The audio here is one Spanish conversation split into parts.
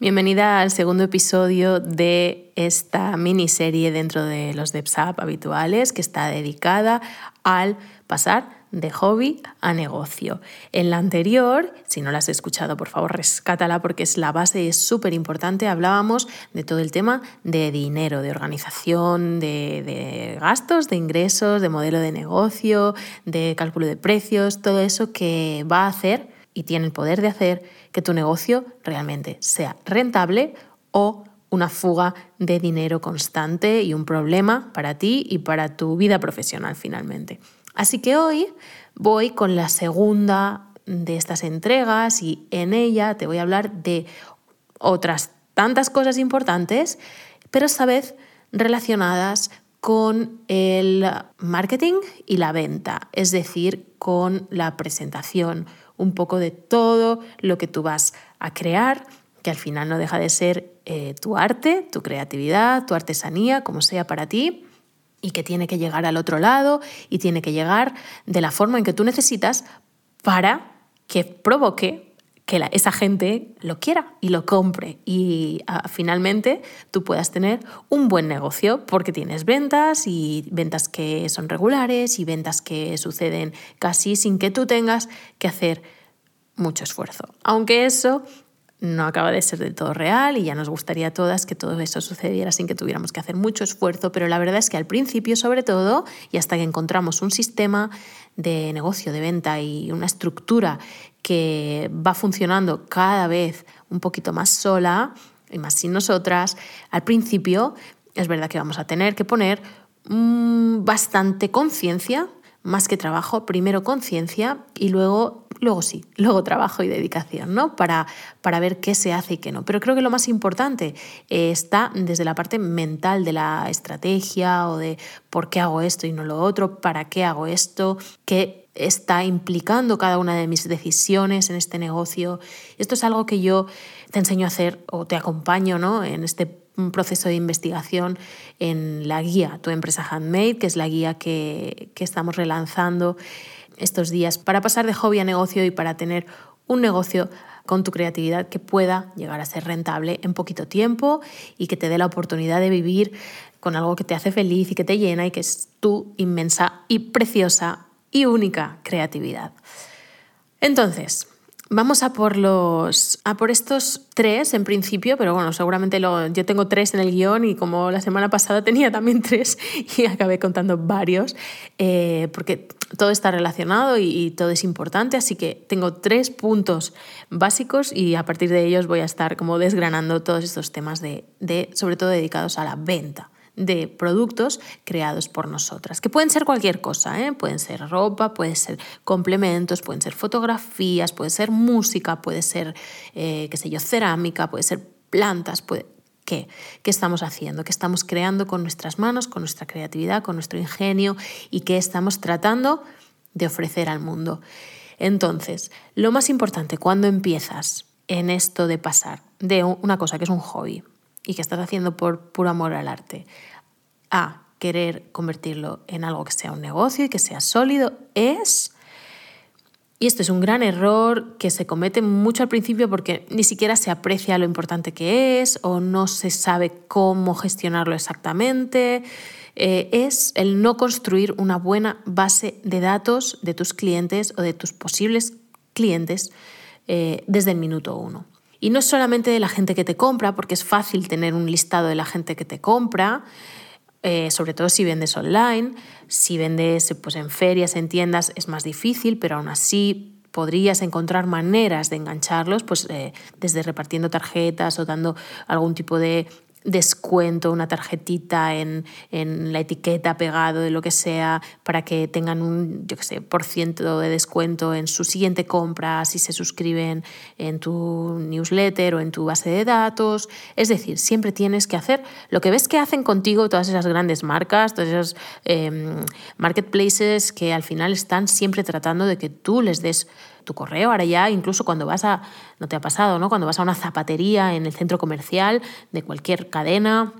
Bienvenida al segundo episodio de esta miniserie dentro de los DevSap habituales que está dedicada al pasar de hobby a negocio. En la anterior, si no la has escuchado, por favor, rescátala porque es la base y es súper importante. Hablábamos de todo el tema de dinero, de organización, de, de gastos, de ingresos, de modelo de negocio, de cálculo de precios, todo eso que va a hacer y tiene el poder de hacer que tu negocio realmente sea rentable o una fuga de dinero constante y un problema para ti y para tu vida profesional finalmente. Así que hoy voy con la segunda de estas entregas y en ella te voy a hablar de otras tantas cosas importantes, pero esta vez relacionadas con el marketing y la venta, es decir, con la presentación, un poco de todo lo que tú vas a crear, que al final no deja de ser eh, tu arte, tu creatividad, tu artesanía, como sea para ti, y que tiene que llegar al otro lado y tiene que llegar de la forma en que tú necesitas para que provoque que esa gente lo quiera y lo compre y ah, finalmente tú puedas tener un buen negocio porque tienes ventas y ventas que son regulares y ventas que suceden casi sin que tú tengas que hacer mucho esfuerzo. Aunque eso no acaba de ser del todo real y ya nos gustaría a todas que todo eso sucediera sin que tuviéramos que hacer mucho esfuerzo, pero la verdad es que al principio sobre todo y hasta que encontramos un sistema de negocio, de venta y una estructura que va funcionando cada vez un poquito más sola y más sin nosotras, al principio es verdad que vamos a tener que poner mm, bastante conciencia, más que trabajo, primero conciencia y luego, luego sí, luego trabajo y dedicación, ¿no? Para, para ver qué se hace y qué no. Pero creo que lo más importante eh, está desde la parte mental de la estrategia o de por qué hago esto y no lo otro, para qué hago esto, qué está implicando cada una de mis decisiones en este negocio. Esto es algo que yo te enseño a hacer o te acompaño ¿no? en este proceso de investigación en la guía Tu empresa handmade, que es la guía que, que estamos relanzando estos días para pasar de hobby a negocio y para tener un negocio con tu creatividad que pueda llegar a ser rentable en poquito tiempo y que te dé la oportunidad de vivir con algo que te hace feliz y que te llena y que es tu inmensa y preciosa y única creatividad. Entonces, vamos a por los a por estos tres en principio, pero bueno, seguramente lo, yo tengo tres en el guion y como la semana pasada tenía también tres y acabé contando varios, eh, porque todo está relacionado y, todo es importante, así que tengo tres puntos básicos y a partir de ellos voy a estar como desgranando todos estos temas de sobre todo dedicados a la venta de productos creados por nosotras, que pueden ser cualquier cosa, ¿eh? pueden ser ropa, pueden ser complementos, pueden ser fotografías, puede ser música, puede ser, eh, qué sé yo, cerámica, puede ser plantas, puede... ¿Qué? ¿Qué estamos haciendo? ¿Qué estamos creando con nuestras manos, con nuestra creatividad, con nuestro ingenio y qué estamos tratando de ofrecer al mundo? Entonces, lo más importante cuando empiezas en esto de pasar de una cosa que es un hobby, y que estás haciendo por puro amor al arte a querer convertirlo en algo que sea un negocio y que sea sólido es, y esto es un gran error que se comete mucho al principio porque ni siquiera se aprecia lo importante que es o no se sabe cómo gestionarlo exactamente, eh, es el no construir una buena base de datos de tus clientes o de tus posibles clientes eh, desde el minuto uno. Y no solamente de la gente que te compra, porque es fácil tener un listado de la gente que te compra, eh, sobre todo si vendes online, si vendes pues, en ferias, en tiendas, es más difícil, pero aún así podrías encontrar maneras de engancharlos, pues eh, desde repartiendo tarjetas o dando algún tipo de descuento, una tarjetita en, la etiqueta pegado de lo que sea, para que tengan un, yo qué sé, por ciento de descuento en su siguiente compra si se suscriben en tu newsletter o en tu base de datos. Es decir, siempre tienes que hacer lo que ves que hacen contigo todas esas grandes marcas, todos esos em, marketplaces que al final están siempre tratando de que tú les des tu correo. Ahora ya, incluso cuando vas a, no te ha pasado, ¿no? Cuando vas a una zapatería en el centro comercial de cualquier cadena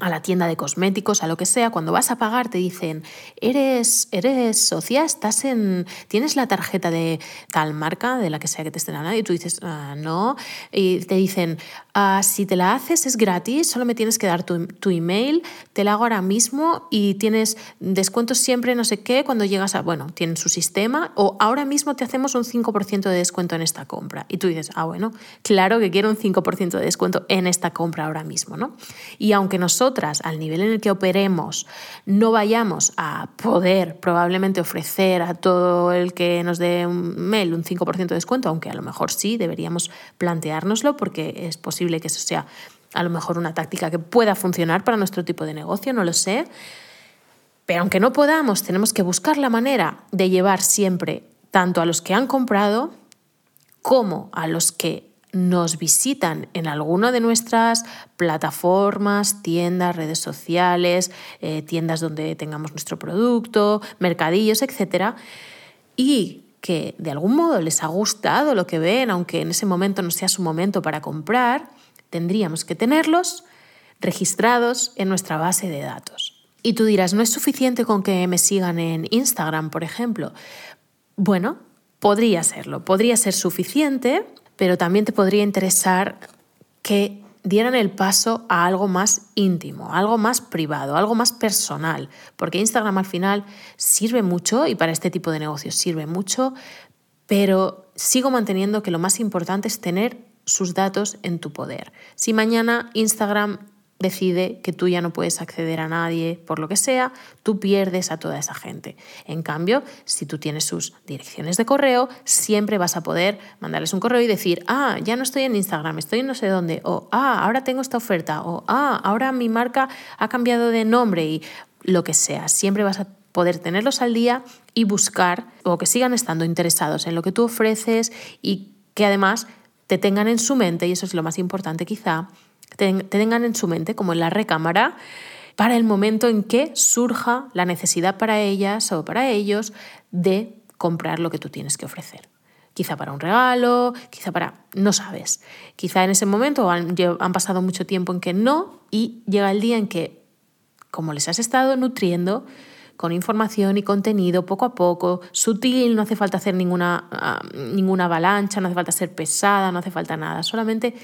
a la tienda de cosméticos, a lo que sea, cuando vas a pagar te dicen, eres, eres socia, estás en, tienes la tarjeta de tal marca, de la que sea que te estén hablando, y tú dices, ah, no, y te dicen, ah, si te la haces es gratis, solo me tienes que dar tu, tu, email, te la hago ahora mismo y tienes descuentos siempre, no sé qué, cuando llegas a, bueno, tienen su sistema, o ahora mismo te hacemos un 5% de descuento en esta compra. Y tú dices, ah, bueno, claro que quiero un 5% de descuento en esta compra ahora mismo, ¿no? Y aunque nosotros al nivel en el que operemos, no vayamos a poder probablemente ofrecer a todo el que nos dé un mail un 5% de descuento, aunque a lo mejor sí, deberíamos planteárnoslo porque es posible que eso sea a lo mejor una táctica que pueda funcionar para nuestro tipo de negocio, no lo sé. Pero aunque no podamos, tenemos que buscar la manera de llevar siempre tanto a los que han comprado como a los que nos visitan en alguna de nuestras plataformas, tiendas, redes sociales, eh, tiendas donde tengamos nuestro producto, mercadillos, etc. Y que de algún modo les ha gustado lo que ven, aunque en ese momento no sea su momento para comprar, tendríamos que tenerlos registrados en nuestra base de datos. Y tú dirás, ¿no es suficiente con que me sigan en Instagram, por ejemplo? Bueno, podría serlo, podría ser suficiente, pero también te podría interesar que dieran el paso a algo más íntimo, algo más privado, algo más personal, porque Instagram al final sirve mucho y para este tipo de negocios sirve mucho, pero sigo manteniendo que lo más importante es tener sus datos en tu poder. Si mañana Instagram decide que tú ya no puedes acceder a nadie por lo que sea, tú pierdes a toda esa gente. En cambio, si tú tienes sus direcciones de correo, siempre vas a poder mandarles un correo y decir, ah, ya no estoy en Instagram, estoy en no sé dónde, o ah, ahora tengo esta oferta, o ah, ahora mi marca ha cambiado de nombre y lo que sea. Siempre vas a poder tenerlos al día y buscar o que sigan estando interesados en lo que tú ofreces y que además te tengan en su mente, y eso es lo más importante quizá, te, tengan en su mente, como en la recámara, para el momento en que surja la necesidad para ellas o para ellos de comprar lo que tú tienes que ofrecer. Quizá para un regalo, quizá para... no sabes. Quizá en ese momento han, han pasado mucho tiempo en que no y llega el día en que, como les has estado nutriendo, con información y contenido poco a poco, sutil, no hace falta hacer ninguna, ah, ninguna avalancha, no hace falta ser pesada, no hace falta nada, solamente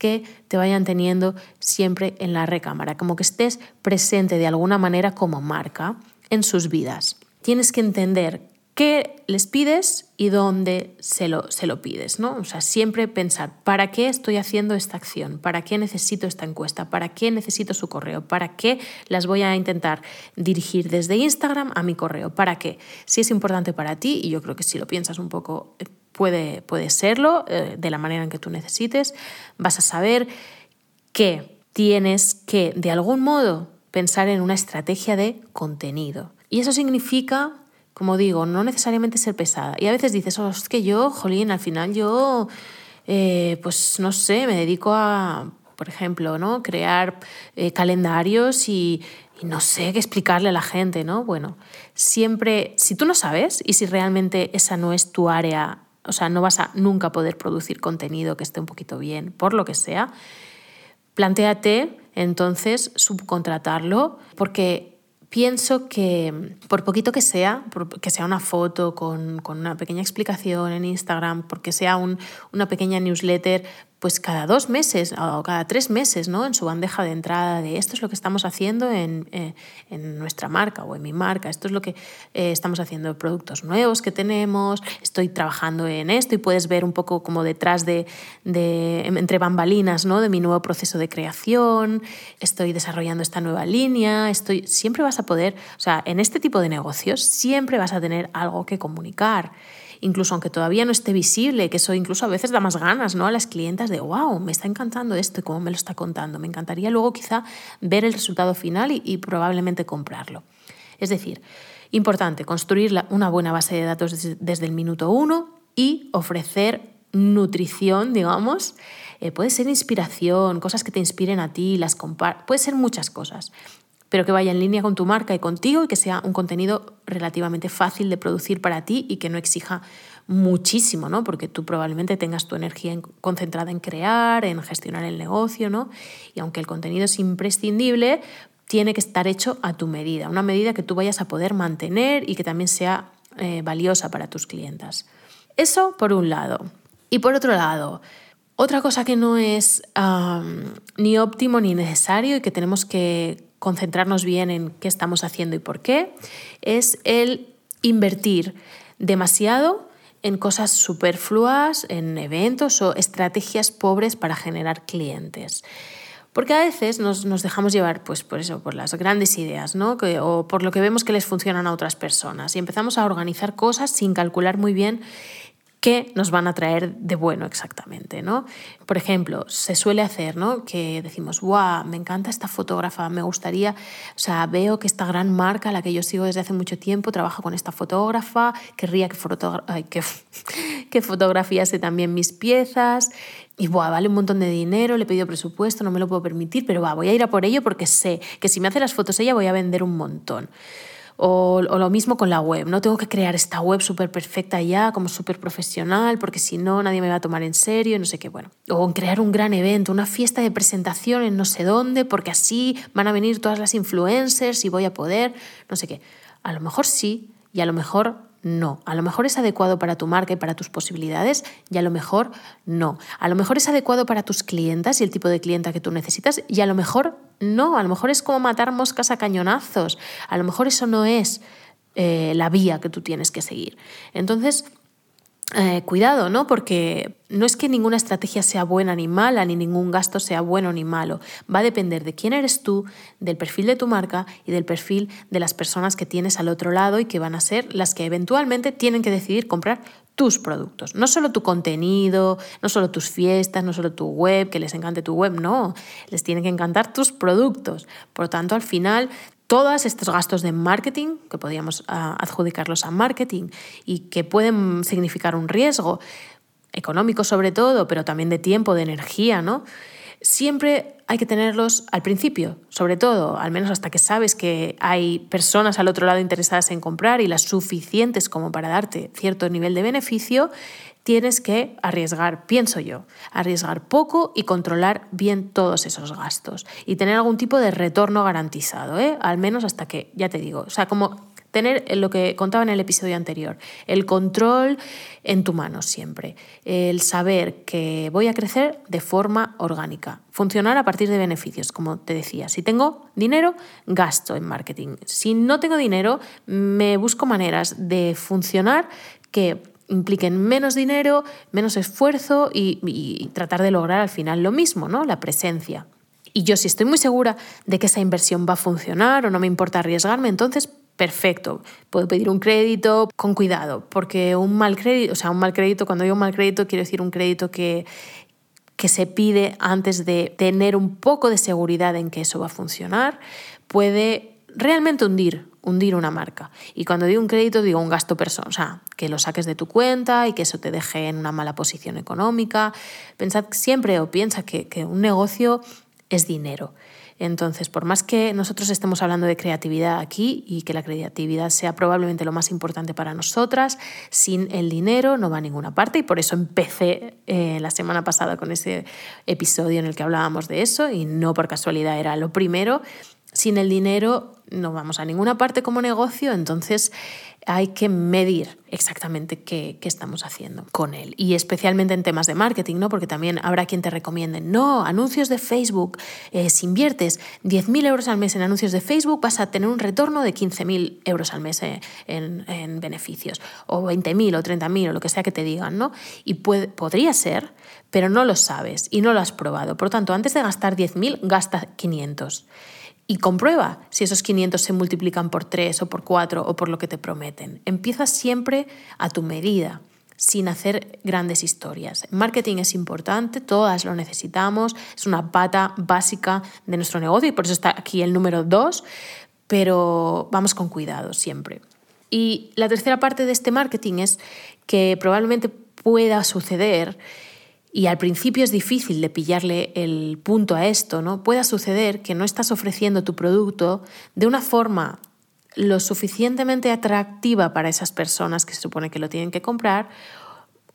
que te vayan teniendo siempre en la recámara, como que estés presente de alguna manera como marca en sus vidas. Tienes que entender qué les pides y dónde se lo, se lo pides, ¿no? O sea, siempre pensar, ¿para qué estoy haciendo esta acción? ¿Para qué necesito esta encuesta? ¿Para qué necesito su correo? ¿Para qué las voy a intentar dirigir desde Instagram a mi correo? ¿Para qué? Si es importante para ti, y yo creo que si lo piensas un poco eh, puede, puede serlo eh, de la manera en que tú necesites, vas a saber que tienes que, de algún modo, pensar en una estrategia de contenido. Y eso significa, como digo, no necesariamente ser pesada. Y a veces dices, oh, es que yo, jolín, al final yo, eh, pues no sé, me dedico a, por ejemplo, ¿no? crear eh, calendarios y, y no sé qué explicarle a la gente, ¿no? Bueno, siempre, si tú no sabes y si realmente esa no es tu área o sea, no vas a nunca poder producir contenido que esté un poquito bien, por lo que sea, plantéate entonces subcontratarlo porque pienso que por poquito que sea, que sea una foto con, una pequeña explicación en Instagram, porque sea una pequeña newsletter, pues cada dos meses o cada tres meses, ¿no? En su bandeja de entrada de esto es lo que estamos haciendo en, eh, nuestra marca o en mi marca, esto es lo que eh, estamos haciendo, productos nuevos que tenemos, estoy trabajando en esto y puedes ver un poco como detrás de, de entre bambalinas, ¿no? De mi nuevo proceso de creación, estoy desarrollando esta nueva línea, estoy, siempre vas a poder, o sea, en este tipo de negocios siempre vas a tener algo que comunicar incluso aunque todavía no esté visible, que eso incluso a veces da más ganas ¿no? a las clientas de, wow, me está encantando esto y cómo me lo está contando. Me encantaría luego quizá ver el resultado final y, probablemente comprarlo. Es decir, importante construir una buena base de datos desde, el minuto uno y ofrecer nutrición, digamos. Eh, puede ser inspiración, cosas que te inspiren a ti, las puede ser muchas cosas pero que vaya en línea con tu marca y contigo y que sea un contenido relativamente fácil de producir para ti y que no exija muchísimo, ¿no? Porque tú probablemente tengas tu energía concentrada en crear, en gestionar el negocio, ¿no? Y aunque el contenido es imprescindible, tiene que estar hecho a tu medida, una medida que tú vayas a poder mantener y que también sea eh, valiosa para tus clientas. Eso por un lado. Y por otro lado, otra cosa que no es ni óptimo ni necesario y que tenemos que concentrarnos bien en qué estamos haciendo y por qué, es el invertir demasiado en cosas superfluas, en eventos o estrategias pobres para generar clientes. Porque a veces nos, dejamos llevar pues, por eso, por las grandes ideas, ¿no? o por lo que vemos que les funcionan a otras personas. Y empezamos a organizar cosas sin calcular muy bien qué nos van a traer de bueno exactamente, ¿no? Por ejemplo, se suele hacer, ¿no? Que decimos, wow, me encanta esta fotógrafa, me gustaría, o sea, veo que esta gran marca, la que yo sigo desde hace mucho tiempo, trabaja con esta fotógrafa, querría que, que, que fotografiase también mis piezas, y buah, vale un montón de dinero, le he pedido presupuesto, no me lo puedo permitir, pero va, voy a ir a por ello porque sé que si me hace las fotos ella voy a vender un montón. O, lo mismo con la web, no tengo que crear esta web súper perfecta ya, como súper profesional, porque si no nadie me va a tomar en serio, no sé qué, bueno. O en crear un gran evento, una fiesta de presentación en no sé dónde, porque así van a venir todas las influencers y voy a poder, no sé qué. A lo mejor sí y a lo mejor no. A lo mejor es adecuado para tu marca y para tus posibilidades y a lo mejor no. A lo mejor es adecuado para tus clientas y el tipo de clienta que tú necesitas y a lo mejor no. A lo mejor es como matar moscas a cañonazos. A lo mejor eso no es eh, la vía que tú tienes que seguir. Entonces, eh, cuidado, ¿no? Porque no es que ninguna estrategia sea buena ni mala, ni ningún gasto sea bueno ni malo. Va a depender de quién eres tú, del perfil de tu marca y del perfil de las personas que tienes al otro lado y que van a ser las que eventualmente tienen que decidir comprar tus productos. No solo tu contenido, no solo tus fiestas, no solo tu web, que les encante tu web, no. Les tienen que encantar tus productos. Por lo tanto, al final todos estos gastos de marketing, que podríamos ah, adjudicarlos a marketing y que pueden significar un riesgo económico sobre todo, pero también de tiempo, de energía, ¿no? Siempre hay que tenerlos al principio, sobre todo, al menos hasta que sabes que hay personas al otro lado interesadas en comprar y las suficientes como para darte cierto nivel de beneficio tienes que arriesgar, pienso yo, arriesgar poco y controlar bien todos esos gastos y tener algún tipo de retorno garantizado, ¿eh? al menos hasta que, ya te digo, o sea, como tener lo que contaba en el episodio anterior, el control en tu mano siempre, el saber que voy a crecer de forma orgánica, funcionar a partir de beneficios, como te decía. Si tengo dinero, gasto en marketing. Si no tengo dinero, me busco maneras de funcionar que impliquen menos dinero, menos esfuerzo y, tratar de lograr al final lo mismo, ¿no? La presencia. Y yo si estoy muy segura de que esa inversión va a funcionar o no me importa arriesgarme, entonces perfecto, puedo pedir un crédito con cuidado, porque un mal crédito, o sea, un mal crédito, cuando digo mal crédito quiero decir un crédito que, que se pide antes de tener un poco de seguridad en que eso va a funcionar, puede realmente hundir hundir una marca. Y cuando digo un crédito, digo un gasto personal, o sea, que lo saques de tu cuenta y que eso te deje en una mala posición económica. Pensad siempre o piensa que, que un negocio es dinero. Entonces, por más que nosotros estemos hablando de creatividad aquí y que la creatividad sea probablemente lo más importante para nosotras, sin el dinero no va a ninguna parte y por eso empecé eh, la semana pasada con ese episodio en el que hablábamos de eso y no por casualidad era lo primero. Sin el dinero no vamos a ninguna parte como negocio, entonces hay que medir exactamente qué, estamos haciendo con él. Y especialmente en temas de marketing, ¿no? porque también habrá quien te recomiende, no, anuncios de Facebook, eh, si inviertes 10.000 euros al mes en anuncios de Facebook, vas a tener un retorno de 15.000 euros al mes eh, en, beneficios, o 20.000 o 30.000 o lo que sea que te digan. ¿no? Y podría ser, pero no lo sabes y no lo has probado. Por lo tanto, antes de gastar 10.000, gasta 500 y comprueba si esos 500 se multiplican por 3 o por 4 o por lo que te prometen. Empieza siempre a tu medida, sin hacer grandes historias. marketing es importante, todas lo necesitamos, es una pata básica de nuestro negocio y por eso está aquí el número 2, pero vamos con cuidado siempre. Y la tercera parte de este marketing es que probablemente pueda suceder y al principio es difícil de pillarle el punto a esto, ¿no? Pueda suceder que no estás ofreciendo tu producto de una forma lo suficientemente atractiva para esas personas que se supone que lo tienen que comprar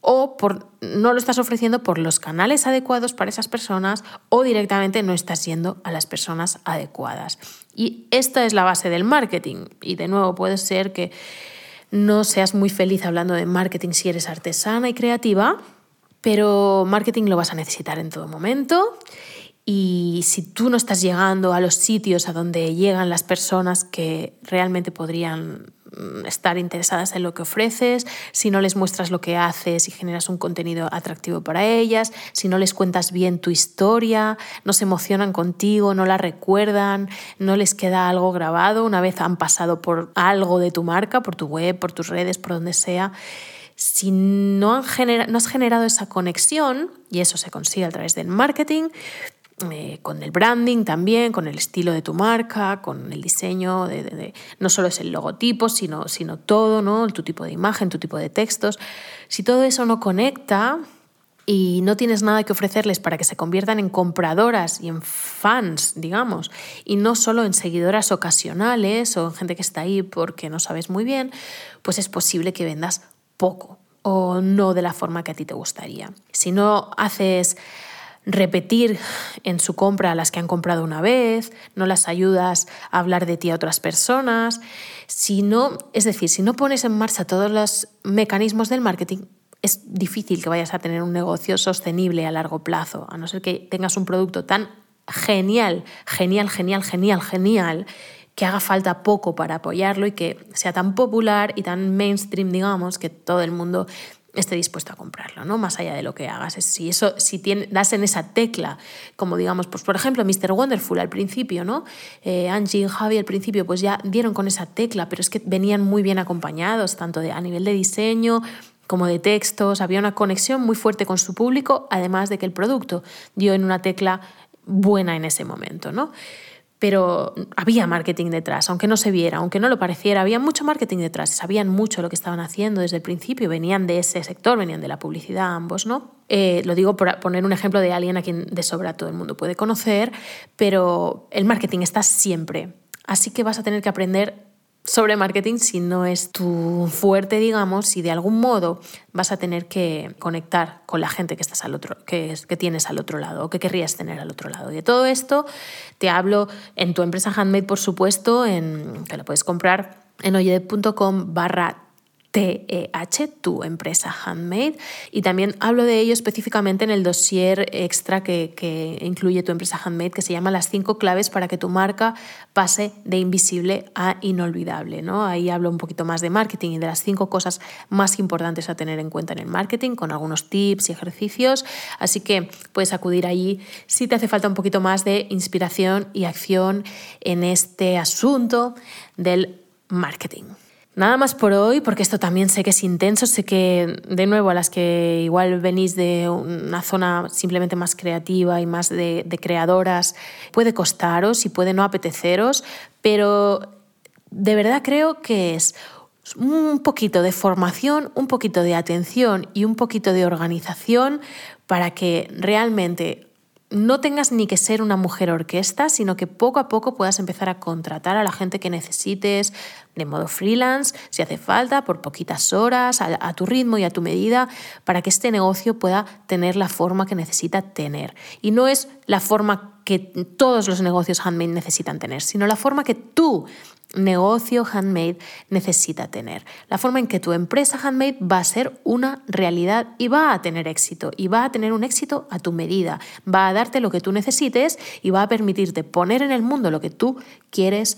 o por, no lo estás ofreciendo por los canales adecuados para esas personas o directamente no estás yendo a las personas adecuadas. Y esta es la base del marketing. Y de nuevo puede ser que no seas muy feliz hablando de marketing si eres artesana y creativa, pero marketing lo vas a necesitar en todo momento. Y si tú no estás llegando a los sitios a donde llegan las personas que realmente podrían Mm, estar interesadas en lo que ofreces, si no les muestras lo que haces y generas un contenido atractivo para ellas, si no les cuentas bien tu historia, no se emocionan contigo, no la recuerdan, no les queda algo grabado una vez han pasado por algo de tu marca, por tu web, por tus redes, por donde sea. Si no, han no has generado esa conexión, y eso se consigue a través del marketing, eh, con el branding también, con el estilo de tu marca, con el diseño, no solo es el logotipo, sino, sino todo, ¿no? tu tipo de imagen, tu tipo de textos. Si todo eso no conecta y no tienes nada que ofrecerles para que se conviertan en compradoras y en fans, digamos, y no solo en seguidoras ocasionales o en gente que está ahí porque no sabes muy bien, pues es posible que vendas poco o no de la forma que a ti te gustaría. Si no haces repetir en su compra a las que han comprado una vez, no las ayudas a hablar de ti a otras personas. Si no, es decir, si no pones en marcha todos los mecanismos del marketing, es difícil que vayas a tener un negocio sostenible a largo plazo, a no ser que tengas un producto tan genial, genial, genial, genial, genial, que haga falta poco para apoyarlo y que sea tan popular y tan mainstream, digamos, que todo el mundo esté dispuesto a comprarlo, ¿no? Más allá de lo que hagas. Si eso, si das en esa tecla, como digamos, pues por ejemplo, Mr. Wonderful al principio, ¿no? Eh, Angie y Javi al principio, pues ya dieron con esa tecla, pero es que venían muy bien acompañados, tanto a nivel de diseño como de textos, había una conexión muy fuerte con su público, además de que el producto dio en una tecla buena en ese momento, ¿no? Pero había marketing detrás, aunque no se viera, aunque no lo pareciera, había mucho marketing detrás, sabían mucho lo que estaban haciendo desde el principio, venían de ese sector, venían de la publicidad ambos, ¿no? Eh, lo digo por poner un ejemplo de alguien a quien de sobra todo el mundo puede conocer, pero el marketing está siempre, así que vas a tener que aprender sobre marketing si no es tu fuerte, digamos, si de algún modo vas a tener que conectar con la gente que estás al otro, que, que tienes al otro lado o que querrías tener al otro lado. Y de todo esto te hablo en tu empresa handmade, por supuesto, en, que la puedes comprar en oyed.com barra TEH, tu empresa handmade, y también hablo de ello específicamente en el dossier extra que, incluye tu empresa handmade, que se llama Las cinco claves para que tu marca pase de invisible a inolvidable. ¿no? Ahí hablo un poquito más de marketing y de las cinco cosas más importantes a tener en cuenta en el marketing, con algunos tips y ejercicios. Así que puedes acudir allí si te hace falta un poquito más de inspiración y acción en este asunto del marketing. Nada más por hoy, porque esto también sé que es intenso, sé que de nuevo a las que igual venís de una zona simplemente más creativa y más de, de creadoras, puede costaros y puede no apeteceros, pero de verdad creo que es un poquito de formación, un poquito de atención y un poquito de organización para que realmente no tengas ni que ser una mujer orquesta, sino que poco a poco puedas empezar a contratar a la gente que necesites de modo freelance, si hace falta, por poquitas horas, a, tu ritmo y a tu medida, para que este negocio pueda tener la forma que necesita tener. Y no es la forma que todos los negocios handmade necesitan tener, sino la forma que tú negocio handmade necesita tener. La forma en que tu empresa handmade va a ser una realidad y va a tener éxito. Y va a tener un éxito a tu medida. Va a darte lo que tú necesites y va a permitirte poner en el mundo lo que tú quieres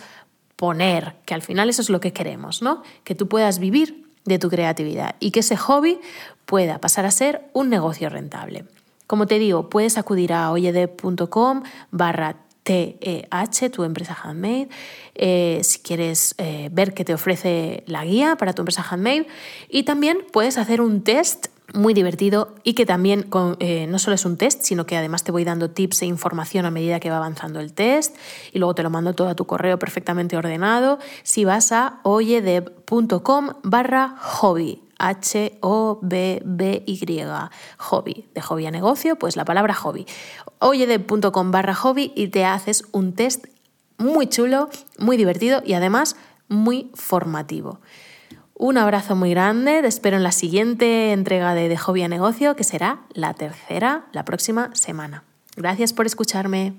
poner. Que al final eso es lo que queremos, ¿no? Que tú puedas vivir de tu creatividad y que ese hobby pueda pasar a ser un negocio rentable. Como te digo, puedes acudir a oyede.com barra TEH, tu empresa handmade, eh, si quieres eh, ver qué te ofrece la guía para tu empresa handmade. Y también puedes hacer un test muy divertido y que también eh, no solo es un test, sino que además te voy dando tips e información a medida que va avanzando el test y luego te lo mando todo a tu correo perfectamente ordenado si vas a oyedev.com barra hobby. H-O-B-B-Y, hobby, de hobby a negocio, pues la palabra hobby. Oyede.com barra hobby y te haces un test muy chulo, muy divertido y además muy formativo. Un abrazo muy grande, te espero en la siguiente entrega de De Hobby a Negocio, que será la tercera la próxima semana. Gracias por escucharme.